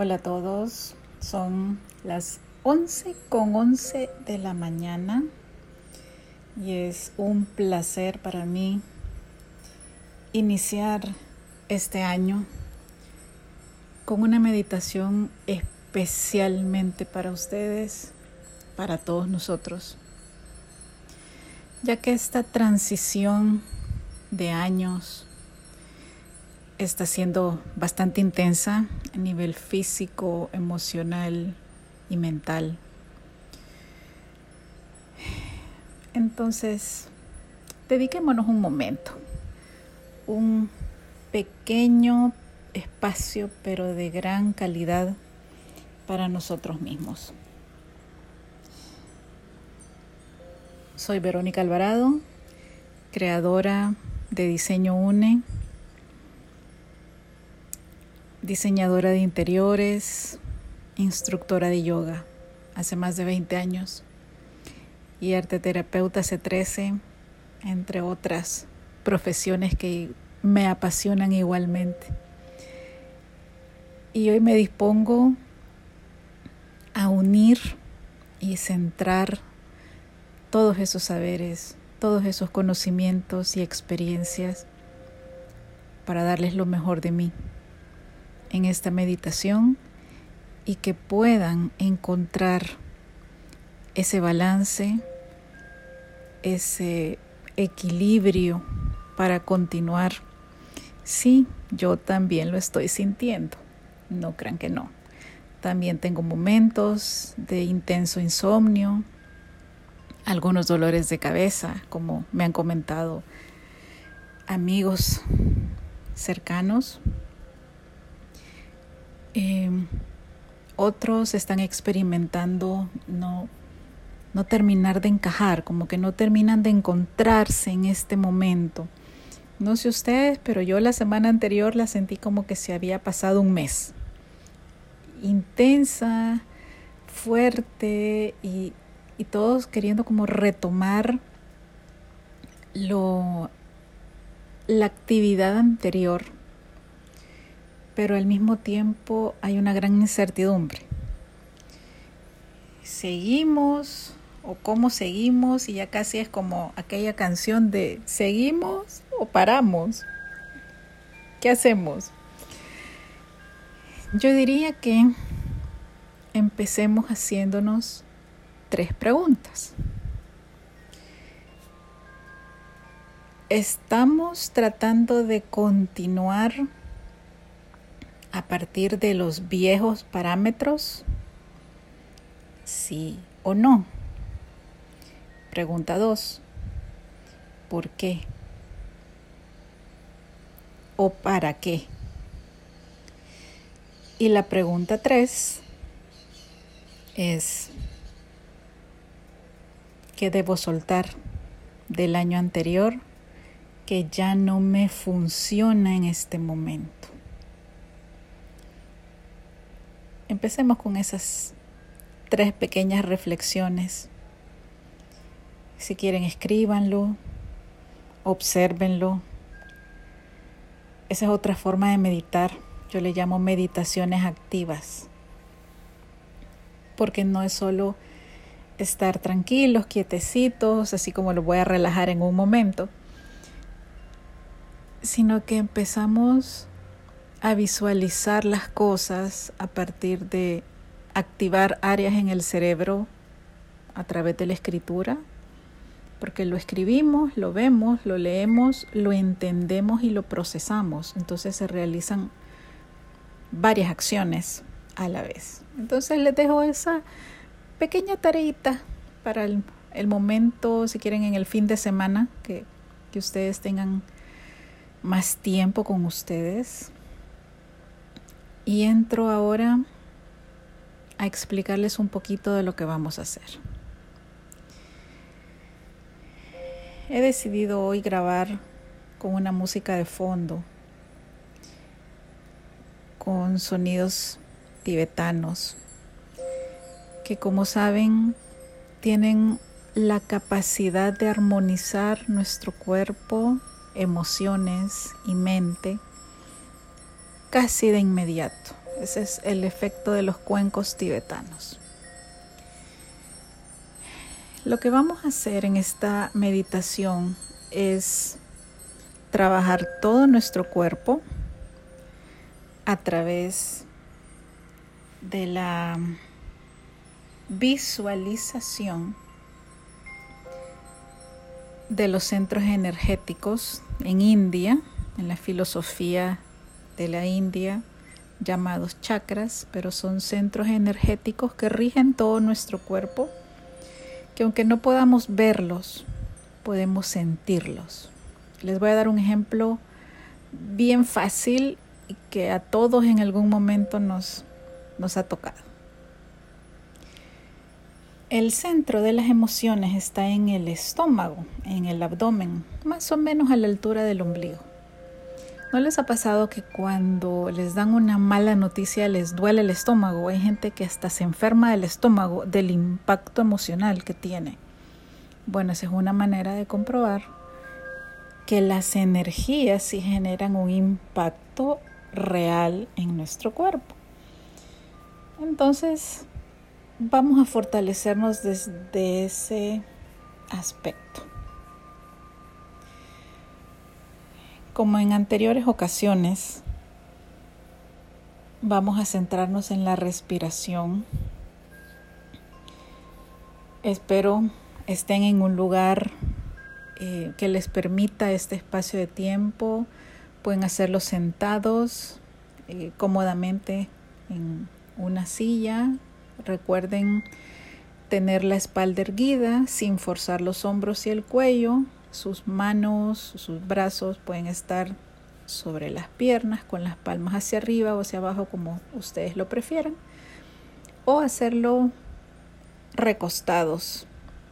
Hola a todos, son las 11 con 11 de la mañana y es un placer para mí iniciar este año con una meditación especialmente para ustedes, para todos nosotros, ya que esta transición de años está siendo bastante intensa a nivel físico, emocional y mental. Entonces, dediquémonos un momento, un pequeño espacio, pero de gran calidad para nosotros mismos. Soy Verónica Alvarado, creadora de Diseño UNE diseñadora de interiores, instructora de yoga hace más de 20 años y arte terapeuta hace 13, entre otras profesiones que me apasionan igualmente. Y hoy me dispongo a unir y centrar todos esos saberes, todos esos conocimientos y experiencias para darles lo mejor de mí en esta meditación y que puedan encontrar ese balance, ese equilibrio para continuar. Sí, yo también lo estoy sintiendo, no crean que no. También tengo momentos de intenso insomnio, algunos dolores de cabeza, como me han comentado amigos cercanos, Em, otros están experimentando no, no terminar de encajar, como que no terminan de encontrarse en este momento. No sé ustedes, pero yo la semana anterior la sentí como que se había pasado un mes. Intensa, fuerte y, y todos queriendo como retomar lo, la actividad anterior pero al mismo tiempo hay una gran incertidumbre. ¿Seguimos o cómo seguimos? Y ya casi es como aquella canción de ¿seguimos o paramos? ¿Qué hacemos? Yo diría que empecemos haciéndonos tres preguntas. ¿Estamos tratando de continuar a partir de los viejos parámetros? ¿Sí o no? Pregunta 2. ¿Por qué? ¿O para qué? Y la pregunta 3 es, ¿qué debo soltar del año anterior que ya no me funciona en este momento? Empecemos con esas tres pequeñas reflexiones. Si quieren, escríbanlo, obsérvenlo. Esa es otra forma de meditar. Yo le llamo meditaciones activas. Porque no es solo estar tranquilos, quietecitos, así como lo voy a relajar en un momento, sino que empezamos a visualizar las cosas a partir de activar áreas en el cerebro a través de la escritura, porque lo escribimos, lo vemos, lo leemos, lo entendemos y lo procesamos. Entonces se realizan varias acciones a la vez. Entonces les dejo esa pequeña tareita para el, momento, si quieren, en el fin de semana, que, que ustedes tengan más tiempo con ustedes y entro ahora a explicarles un poquito de lo que vamos a hacer. He decidido hoy grabar con una música de fondo, con sonidos tibetanos, que como saben tienen la capacidad de armonizar nuestro cuerpo, emociones y mente casi de inmediato. Ese es el efecto de los cuencos tibetanos. Lo que vamos a hacer en esta meditación es trabajar todo nuestro cuerpo a través de la visualización de los centros energéticos en India, en la filosofía de la India, llamados chakras, pero son centros energéticos que rigen todo nuestro cuerpo, que aunque no podamos verlos, podemos sentirlos. Les voy a dar un ejemplo bien fácil y que a todos en algún momento nos, nos ha tocado. El centro de las emociones está en el estómago, en el abdomen, más o menos a la altura del ombligo. ¿No les ha pasado que cuando les dan una mala noticia les duele el estómago? Hay gente que hasta se enferma del estómago del impacto emocional que tiene. Bueno, esa es una manera de comprobar que las energías sí generan un impacto real en nuestro cuerpo. Entonces, vamos a fortalecernos desde ese aspecto. Como en anteriores ocasiones, vamos a centrarnos en la respiración. Espero estén en un lugar eh, que les permita este espacio de tiempo. Pueden hacerlo sentados eh, cómodamente en una silla Recuerden tener la espalda erguida sin forzar los hombros y el cuello. Sus manos, sus brazos pueden estar sobre las piernas con las palmas hacia arriba o hacia abajo como ustedes lo prefieran. O hacerlo recostados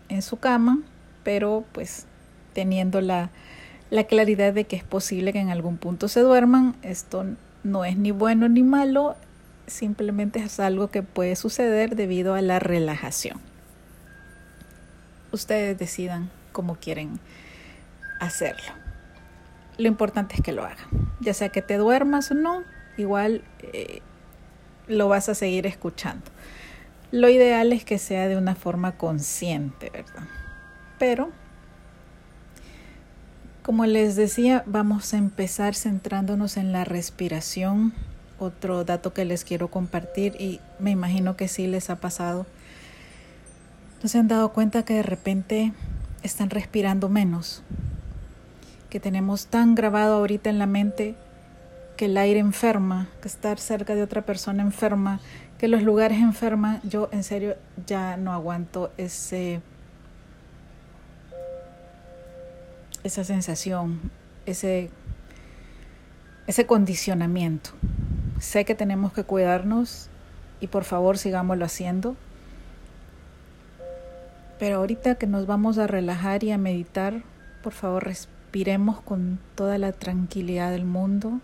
en su cama, pero pues teniendo la, la claridad de que es posible que en algún punto se duerman. Esto no es ni bueno ni malo, simplemente es algo que puede suceder debido a la relajación. Ustedes decidan cómo quieren hacerlo. Lo importante es que lo hagan. Ya sea que te duermas o no, igual eh, lo vas a seguir escuchando. Lo ideal es que sea de una forma consciente, ¿verdad? Pero, como les decía, vamos a empezar centrándonos en la respiración otro dato que les quiero compartir y me imagino que sí les ha pasado. ¿No se han dado cuenta que de repente están respirando menos? Tenemos tan grabado ahorita en la mente que el aire enferma, que estar cerca de otra persona enferma, que los lugares enferman. Yo en serio ya no aguanto ese esa sensación, ese ese condicionamiento. Sé que tenemos que cuidarnos y por favor sigámoslo haciendo. Pero ahorita que nos vamos a relajar y a meditar, por favor respiremos con toda la tranquilidad del mundo,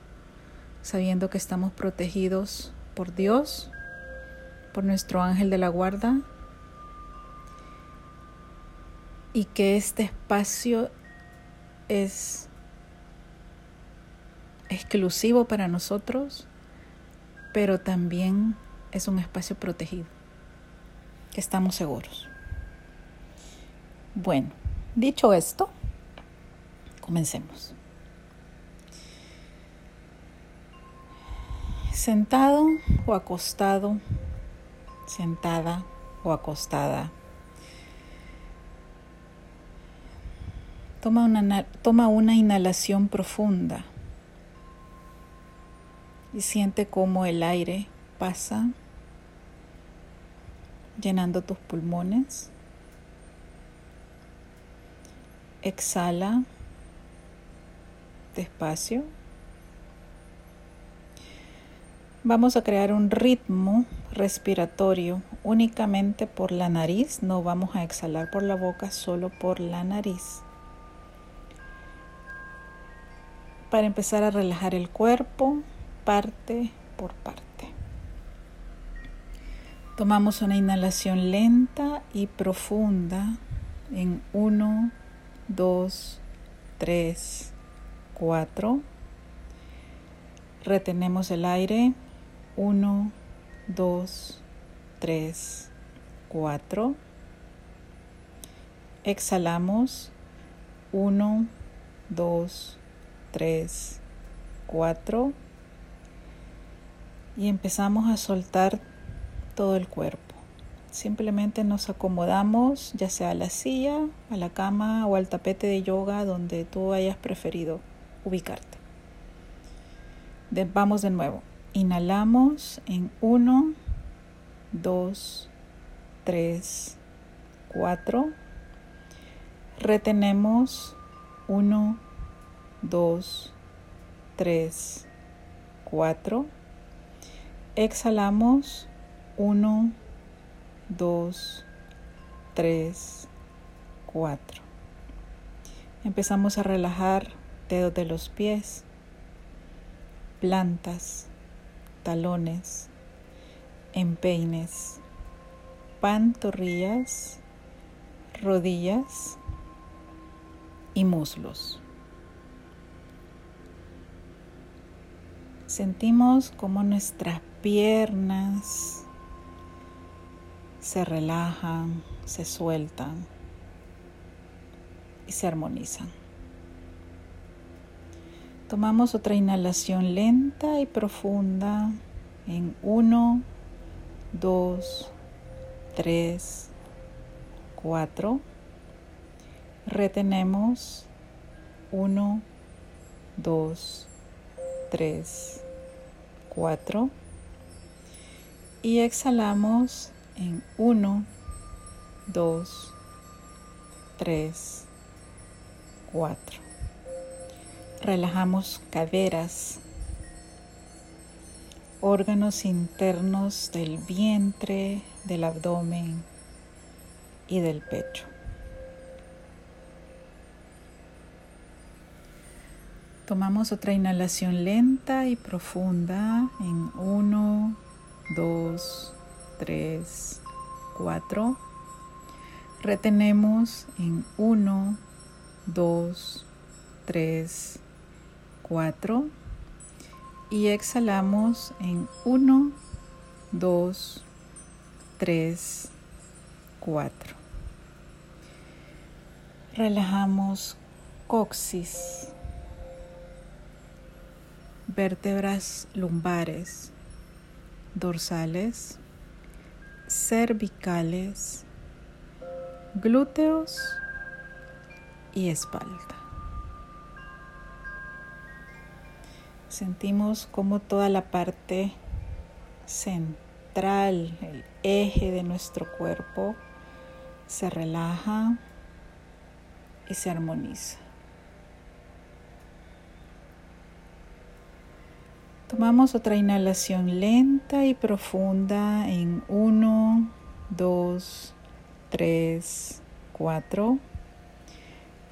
sabiendo que estamos protegidos por Dios, por nuestro ángel de la guarda, y que este espacio es exclusivo para nosotros pero también es un espacio protegido, que estamos seguros. Bueno, dicho esto, comencemos. Sentado o acostado, sentada o acostada. Toma una, toma una inhalación profunda y siente cómo el aire pasa llenando tus pulmones. Exhala despacio. Vamos a crear un ritmo respiratorio únicamente por la nariz, no vamos a exhalar por la boca, solo por la nariz. Para empezar a relajar el cuerpo, parte por parte. Tomamos una inhalación lenta y profunda en 1, 2, 3, 4. Retenemos el aire 1, 2, 3, 4. Exhalamos 1, 2, 3, 4. Y empezamos a soltar todo el cuerpo. Simplemente nos acomodamos ya sea a la silla, a la cama o al tapete de yoga donde tú hayas preferido ubicarte. vamos de nuevo. Inhalamos en 1, 2, 3, 4. Retenemos 1, 2, 3, 4. Exhalamos 1, 2, 3, 4. Empezamos a relajar dedos de los pies, plantas, talones, empeines, pantorrillas, rodillas y muslos. Sentimos como nuestras piernas se relajan, se sueltan y se armonizan. Tomamos otra inhalación lenta y profunda en 1, 2, 3, 4. Retenemos 1, 2, 3, 4. Y exhalamos en 1, 2, 3, 4. Relajamos caderas, órganos internos del vientre, del abdomen y del pecho. Tomamos otra inhalación lenta y profunda en 1, 2, 3, 4. Retenemos en 1, 2, 3, 4 y exhalamos en 1, 2, 3, 4. Relajamos coxis, vértebras lumbares, dorsales, cervicales, glúteos y espalda. Sentimos como toda la parte central, el eje de nuestro cuerpo, se relaja y se armoniza. Tomamos otra inhalación lenta y profunda en 1, 2, 3, 4.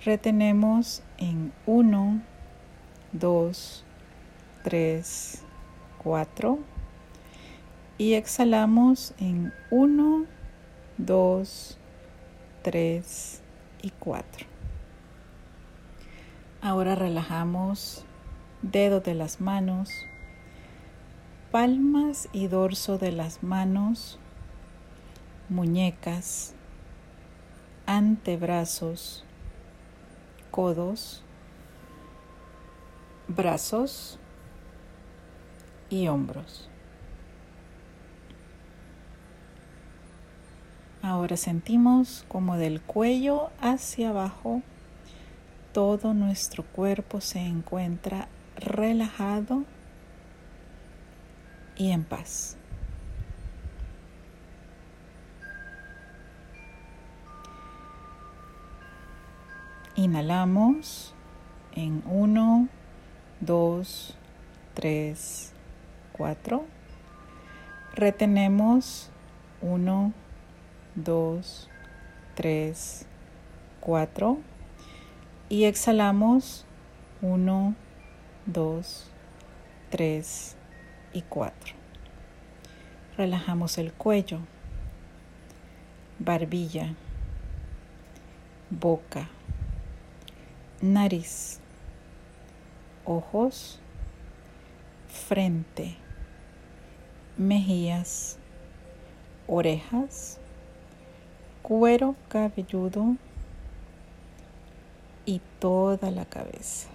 Retenemos en 1, 2, 3, 4 y exhalamos en 1, 2, 3 y 4. Ahora relajamos dedos de las manos, palmas y dorso de las manos, muñecas, antebrazos, codos, brazos, y hombros. Ahora sentimos como del cuello hacia abajo todo nuestro cuerpo se encuentra relajado y en paz. Inhalamos en 1, 2, 3, 4. Retenemos 1, 2, 3, 4. Y exhalamos 1, 2, 3 y 4. Relajamos el cuello, barbilla, boca, nariz, ojos, frente mejillas, orejas, cuero cabelludo y toda la cabeza.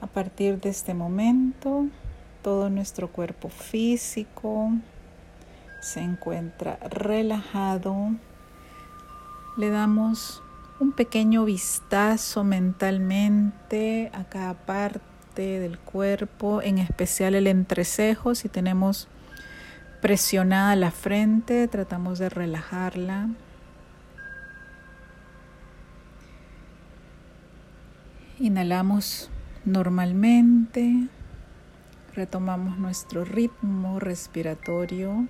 A partir de este momento, todo nuestro cuerpo físico se encuentra relajado. Le damos un pequeño vistazo mentalmente a cada del cuerpo, en especial el entrecejo. Si tenemos presionada la frente, tratamos de relajarla. Inhalamos normalmente, retomamos nuestro ritmo respiratorio,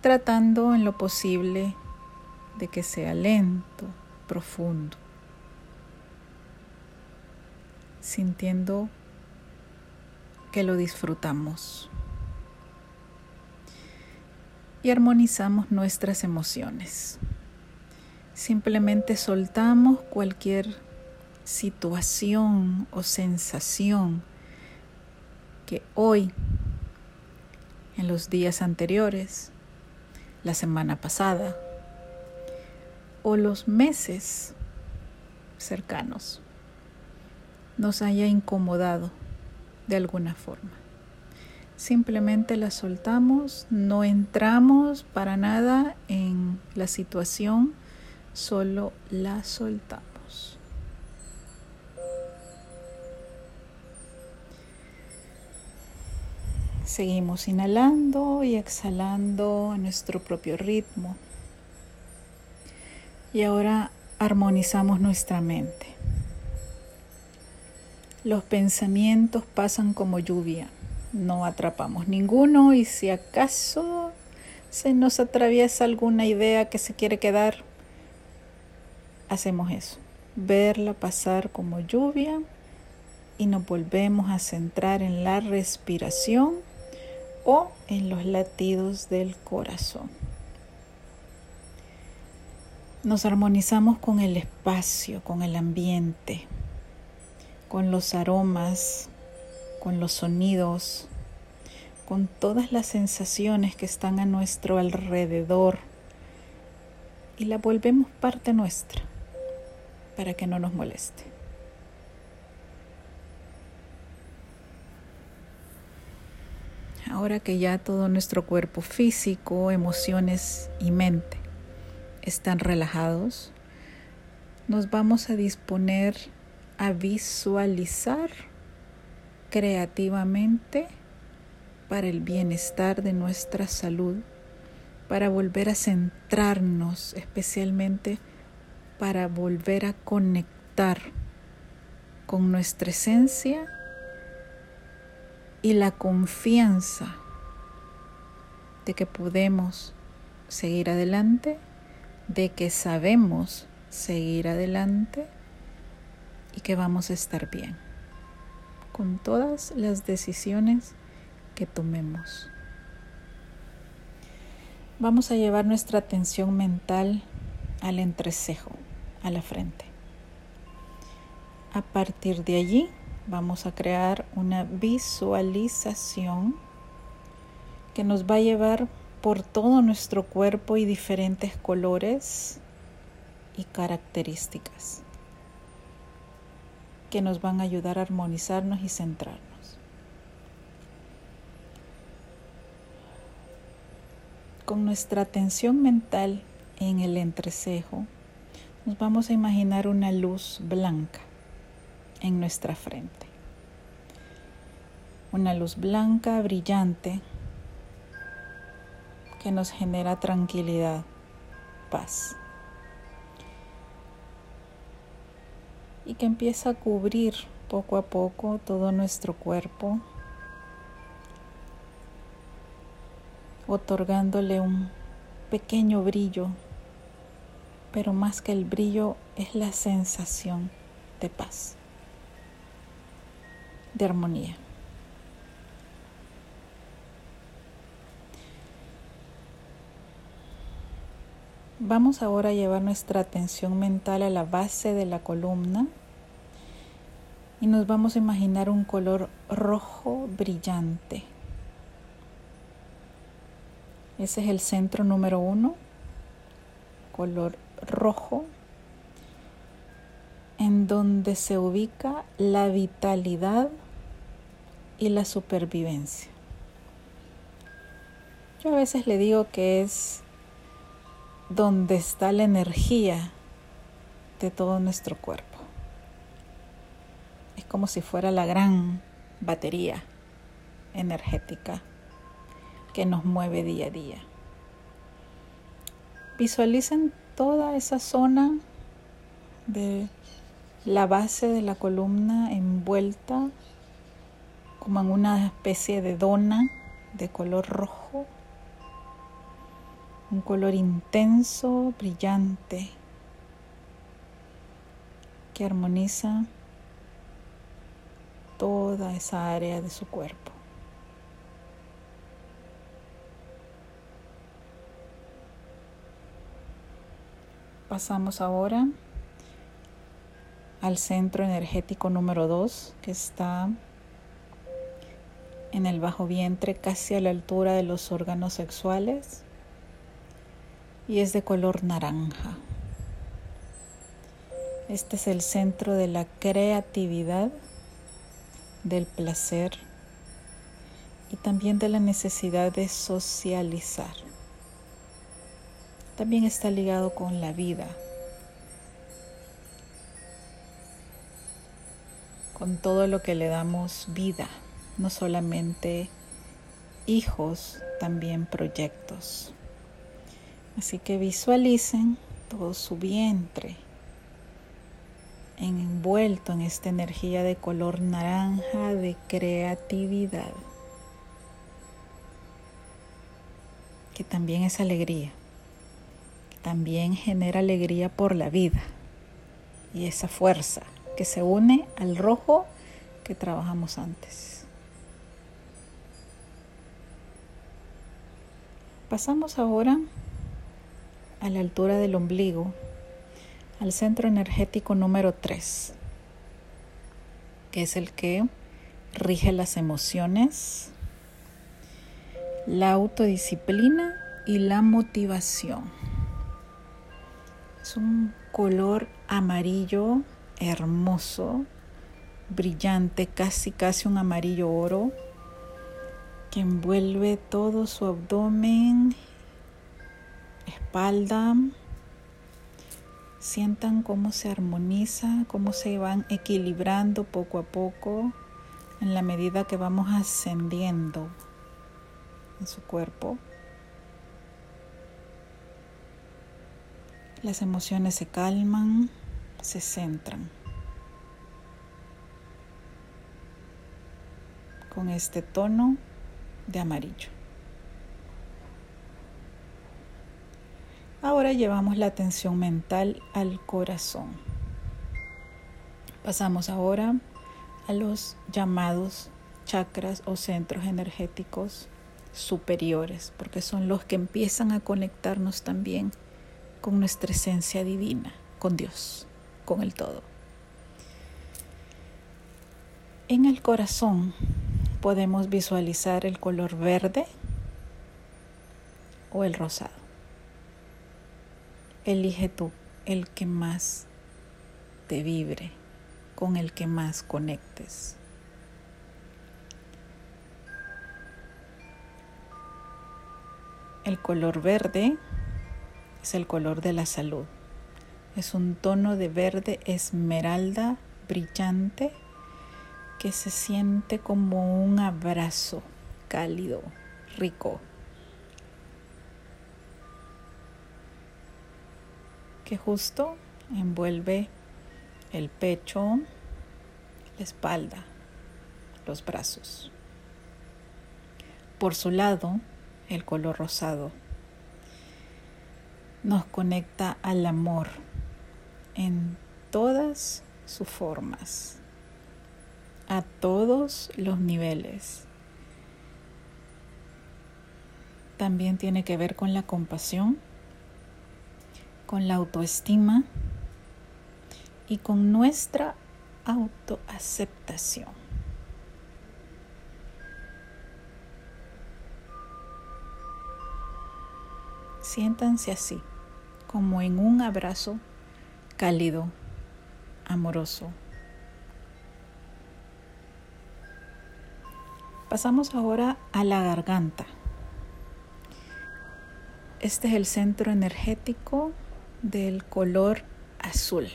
tratando en lo posible de que sea lento, profundo, sintiendo que lo disfrutamos y armonizamos nuestras emociones. Simplemente soltamos cualquier situación o sensación que hoy, en los días anteriores, la semana pasada o los meses cercanos nos haya incomodado de alguna forma. Simplemente la soltamos, no entramos para nada en la situación, solo la soltamos. Seguimos inhalando y exhalando a nuestro propio ritmo. Y ahora armonizamos nuestra mente. Los pensamientos pasan como lluvia, no atrapamos ninguno y si acaso se nos atraviesa alguna idea que se quiere quedar, hacemos eso, verla pasar como lluvia y nos volvemos a centrar en la respiración o en los latidos del corazón. Nos armonizamos con el espacio, con el ambiente, con los aromas, con los sonidos, con todas las sensaciones que están a nuestro alrededor y la volvemos parte nuestra para que no nos moleste. Ahora que ya todo nuestro cuerpo físico, emociones y mente están relajados, nos vamos a disponer a visualizar creativamente para el bienestar de nuestra salud, para volver a centrarnos, especialmente para volver a conectar con nuestra esencia y la confianza de que podemos seguir adelante, de que sabemos seguir adelante y que vamos a estar bien con todas las decisiones que tomemos. Vamos a llevar nuestra atención mental al entrecejo, a la frente. A partir de allí, vamos a crear una visualización que nos va a llevar por todo nuestro cuerpo y diferentes colores y características que nos van a ayudar a armonizarnos y centrarnos. Con nuestra atención mental en el entrecejo, nos vamos a imaginar una luz blanca en nuestra frente. Una luz blanca, brillante, que nos genera tranquilidad, paz. Y que empieza a cubrir poco a poco todo nuestro cuerpo, otorgándole un pequeño brillo, pero más que el brillo es la sensación de paz de armonía. Vamos ahora a llevar nuestra atención mental a la base de la columna y nos vamos a imaginar un color rojo brillante, Ese es el centro número uno, color rojo, en donde se ubica la vitalidad y la supervivencia. Yo a veces le digo que es donde está la energía de todo nuestro cuerpo. Es como si fuera la gran batería energética que nos mueve día a día. Visualicen toda esa zona de la base de la columna envuelta como en una especie de dona de color rojo, un color intenso, brillante, que armoniza toda esa área de su cuerpo. Pasamos ahora al centro energético número 2 que está en el bajo vientre casi a la altura de los órganos sexuales y es de color naranja. Este es el centro de la creatividad, del placer y también de la necesidad de socializar también está ligado con la vida, con todo lo que le damos vida, no solamente hijos, también proyectos. Así que visualicen todo su vientre envuelto en esta energía de color naranja de creatividad, que también es alegría también genera alegría por la vida y esa fuerza que se une al rojo que trabajamos antes. Pasamos ahora a la altura del ombligo, al centro energético número 3, que es el que rige las emociones, la autodisciplina y la motivación. Es un color amarillo hermoso, brillante, casi casi un amarillo oro, que envuelve todo su abdomen, espalda. Sientan cómo se armoniza, cómo se van equilibrando poco a poco en la medida que vamos ascendiendo en su cuerpo. Las emociones se calman, se centran. Con este tono de amarillo. Ahora llevamos la atención mental al corazón. Pasamos ahora a los llamados chakras o centros energéticos superiores, porque son los que empiezan a conectarnos también con nuestra esencia divina, con Dios, con el todo. En el corazón podemos visualizar el color verde o el rosado. Elige tú el que más te vibre, con el que más conectes. El color verde es el color de la salud. Es un tono de verde esmeralda brillante que se siente como un abrazo cálido, rico, que justo envuelve el pecho, la espalda, los brazos. Por su lado, el color rosado nos conecta al amor en todas sus formas, a todos los niveles. También tiene que ver con la compasión, con la autoestima y con nuestra autoaceptación. Siéntanse así, como en un abrazo cálido, amoroso. Pasamos ahora a la garganta. Este es el centro energético del color azul.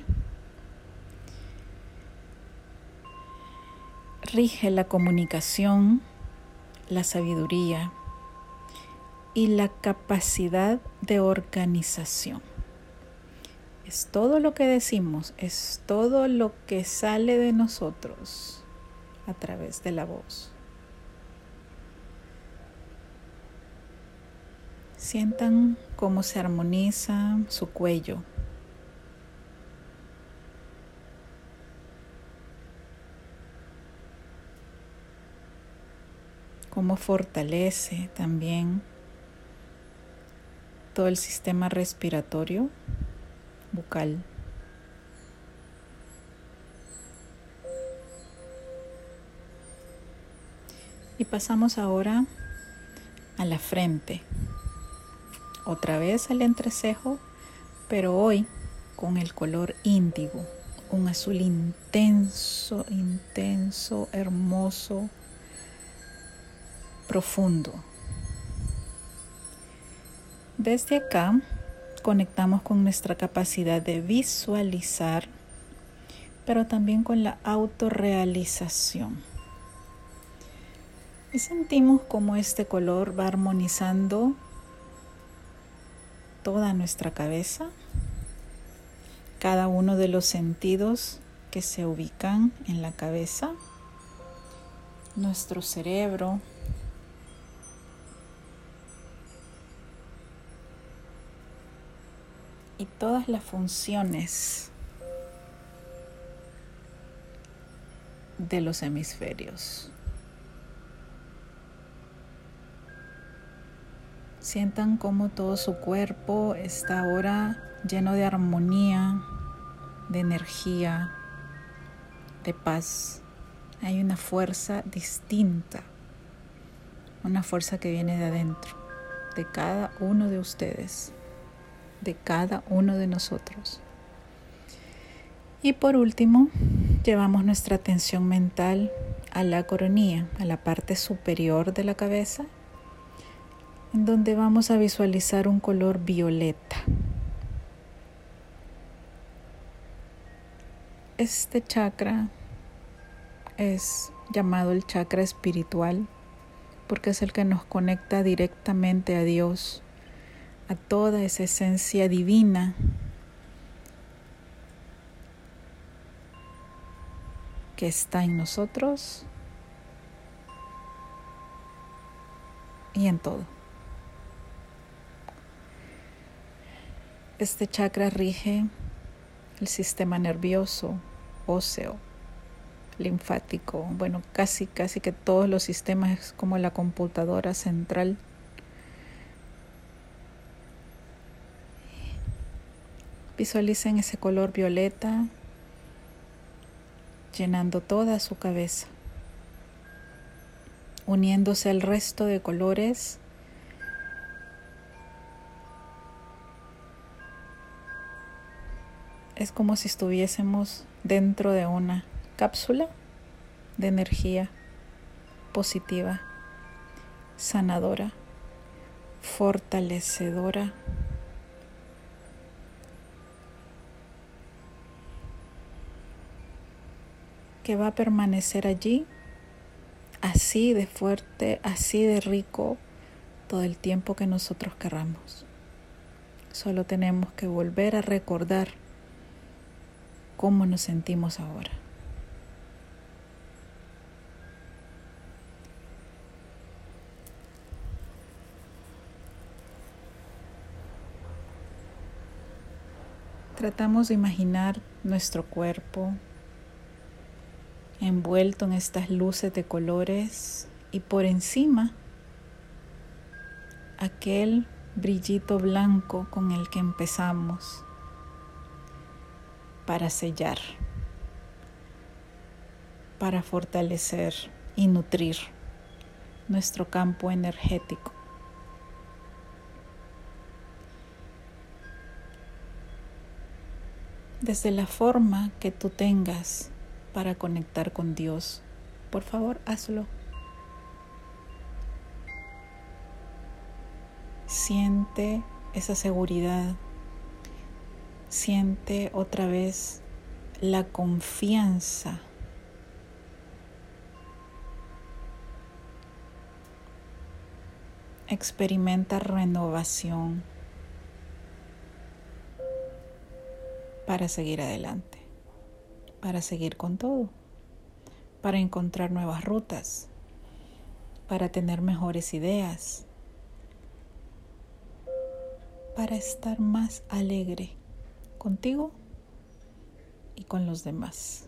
Rige la comunicación, la sabiduría y la capacidad de organización. Es todo lo que decimos, es todo lo que sale de nosotros a través de la voz. Sientan cómo se armoniza su cuello. Cómo fortalece también todo el sistema respiratorio bucal. Y pasamos ahora a la frente otra vez al entrecejo, pero hoy con el color índigo, un azul intenso, intenso, hermoso, profundo. Desde acá conectamos con nuestra capacidad de visualizar, pero también con la autorrealización. Y sentimos como este color va armonizando toda nuestra cabeza, cada uno de los sentidos que se ubican en la cabeza, nuestro cerebro, y todas las funciones de los hemisferios. Sientan cómo todo su cuerpo está ahora lleno de armonía, de energía, de paz. Hay una fuerza distinta, una fuerza que viene de adentro, de cada uno de ustedes, de cada uno de nosotros. Y por último, llevamos nuestra atención mental a la coronilla, a la parte superior de la cabeza donde vamos a visualizar un color violeta. Este chakra es llamado el chakra espiritual porque es el que nos conecta directamente a Dios, a toda esa esencia divina que está en nosotros y en todo. Este chakra rige el sistema nervioso, óseo, linfático, bueno, casi casi que todos los sistemas como la computadora central. Visualicen ese color violeta llenando toda su cabeza, uniéndose al resto de colores es como si estuviésemos dentro de una cápsula de energía positiva, sanadora, fortalecedora. que va a permanecer allí así de fuerte, así de rico todo el tiempo que nosotros querramos. Solo tenemos que volver a recordar cómo nos sentimos ahora. Tratamos de imaginar nuestro cuerpo envuelto en estas luces de colores y por encima aquel brillito blanco con el que empezamos para sellar, para fortalecer y nutrir nuestro campo energético. Desde la forma que tú tengas para conectar con Dios, por favor hazlo. Siente esa seguridad Siente otra vez la confianza. Experimenta renovación para seguir adelante, para seguir con todo, para encontrar nuevas rutas, para tener mejores ideas, para estar más alegre contigo y con los demás.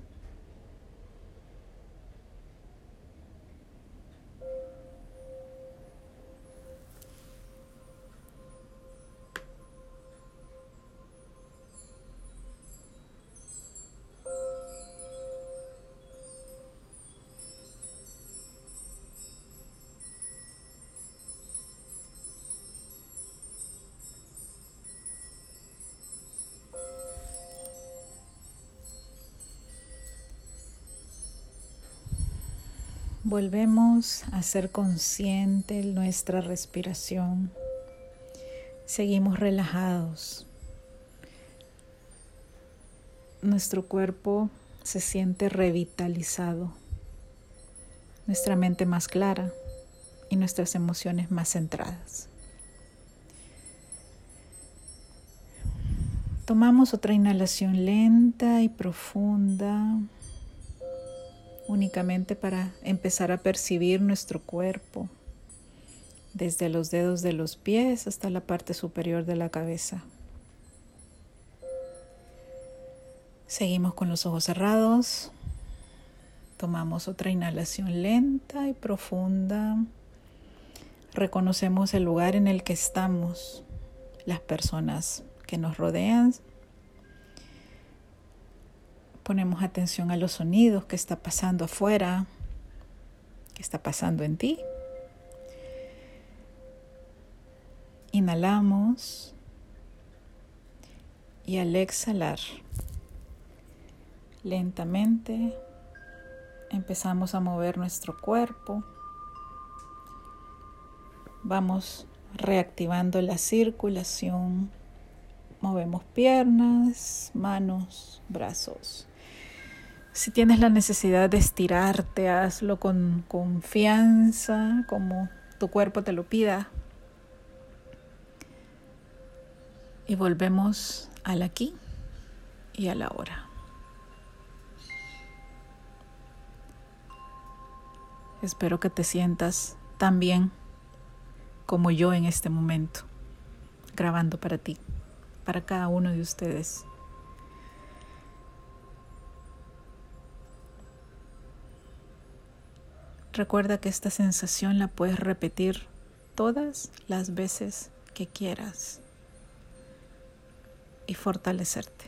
Volvemos a ser consciente nuestra respiración. Seguimos relajados. Nuestro cuerpo se siente revitalizado. Nuestra mente más clara y nuestras emociones más centradas. Tomamos otra inhalación lenta y profunda únicamente para empezar a percibir nuestro cuerpo, desde los dedos de los pies hasta la parte superior de la cabeza. Seguimos con los ojos cerrados. Tomamos otra inhalación lenta y profunda. Reconocemos el lugar en el que estamos, las personas que nos rodean, Ponemos atención a los sonidos que está pasando afuera, que está pasando en ti. Inhalamos y al exhalar, lentamente empezamos a mover nuestro cuerpo. Vamos reactivando la circulación. Movemos piernas, manos, brazos. Si tienes la necesidad de estirarte, hazlo con confianza, como tu cuerpo te lo pida. Y volvemos al aquí y a la hora. Espero que te sientas tan bien como yo en este momento, grabando para ti, para cada uno de ustedes. Recuerda que esta sensación la puedes repetir todas las veces que quieras y fortalecerte.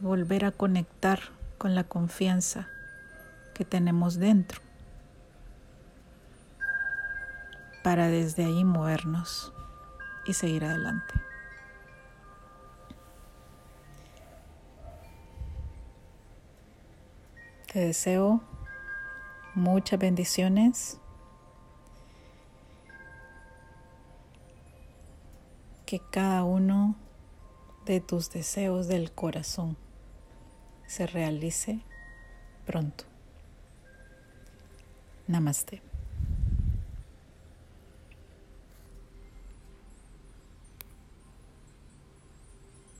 Volver a conectar con la confianza que tenemos dentro para desde ahí movernos y seguir adelante. Te deseo Muchas bendiciones. Que cada uno de tus deseos del corazón se realice pronto. Namaste.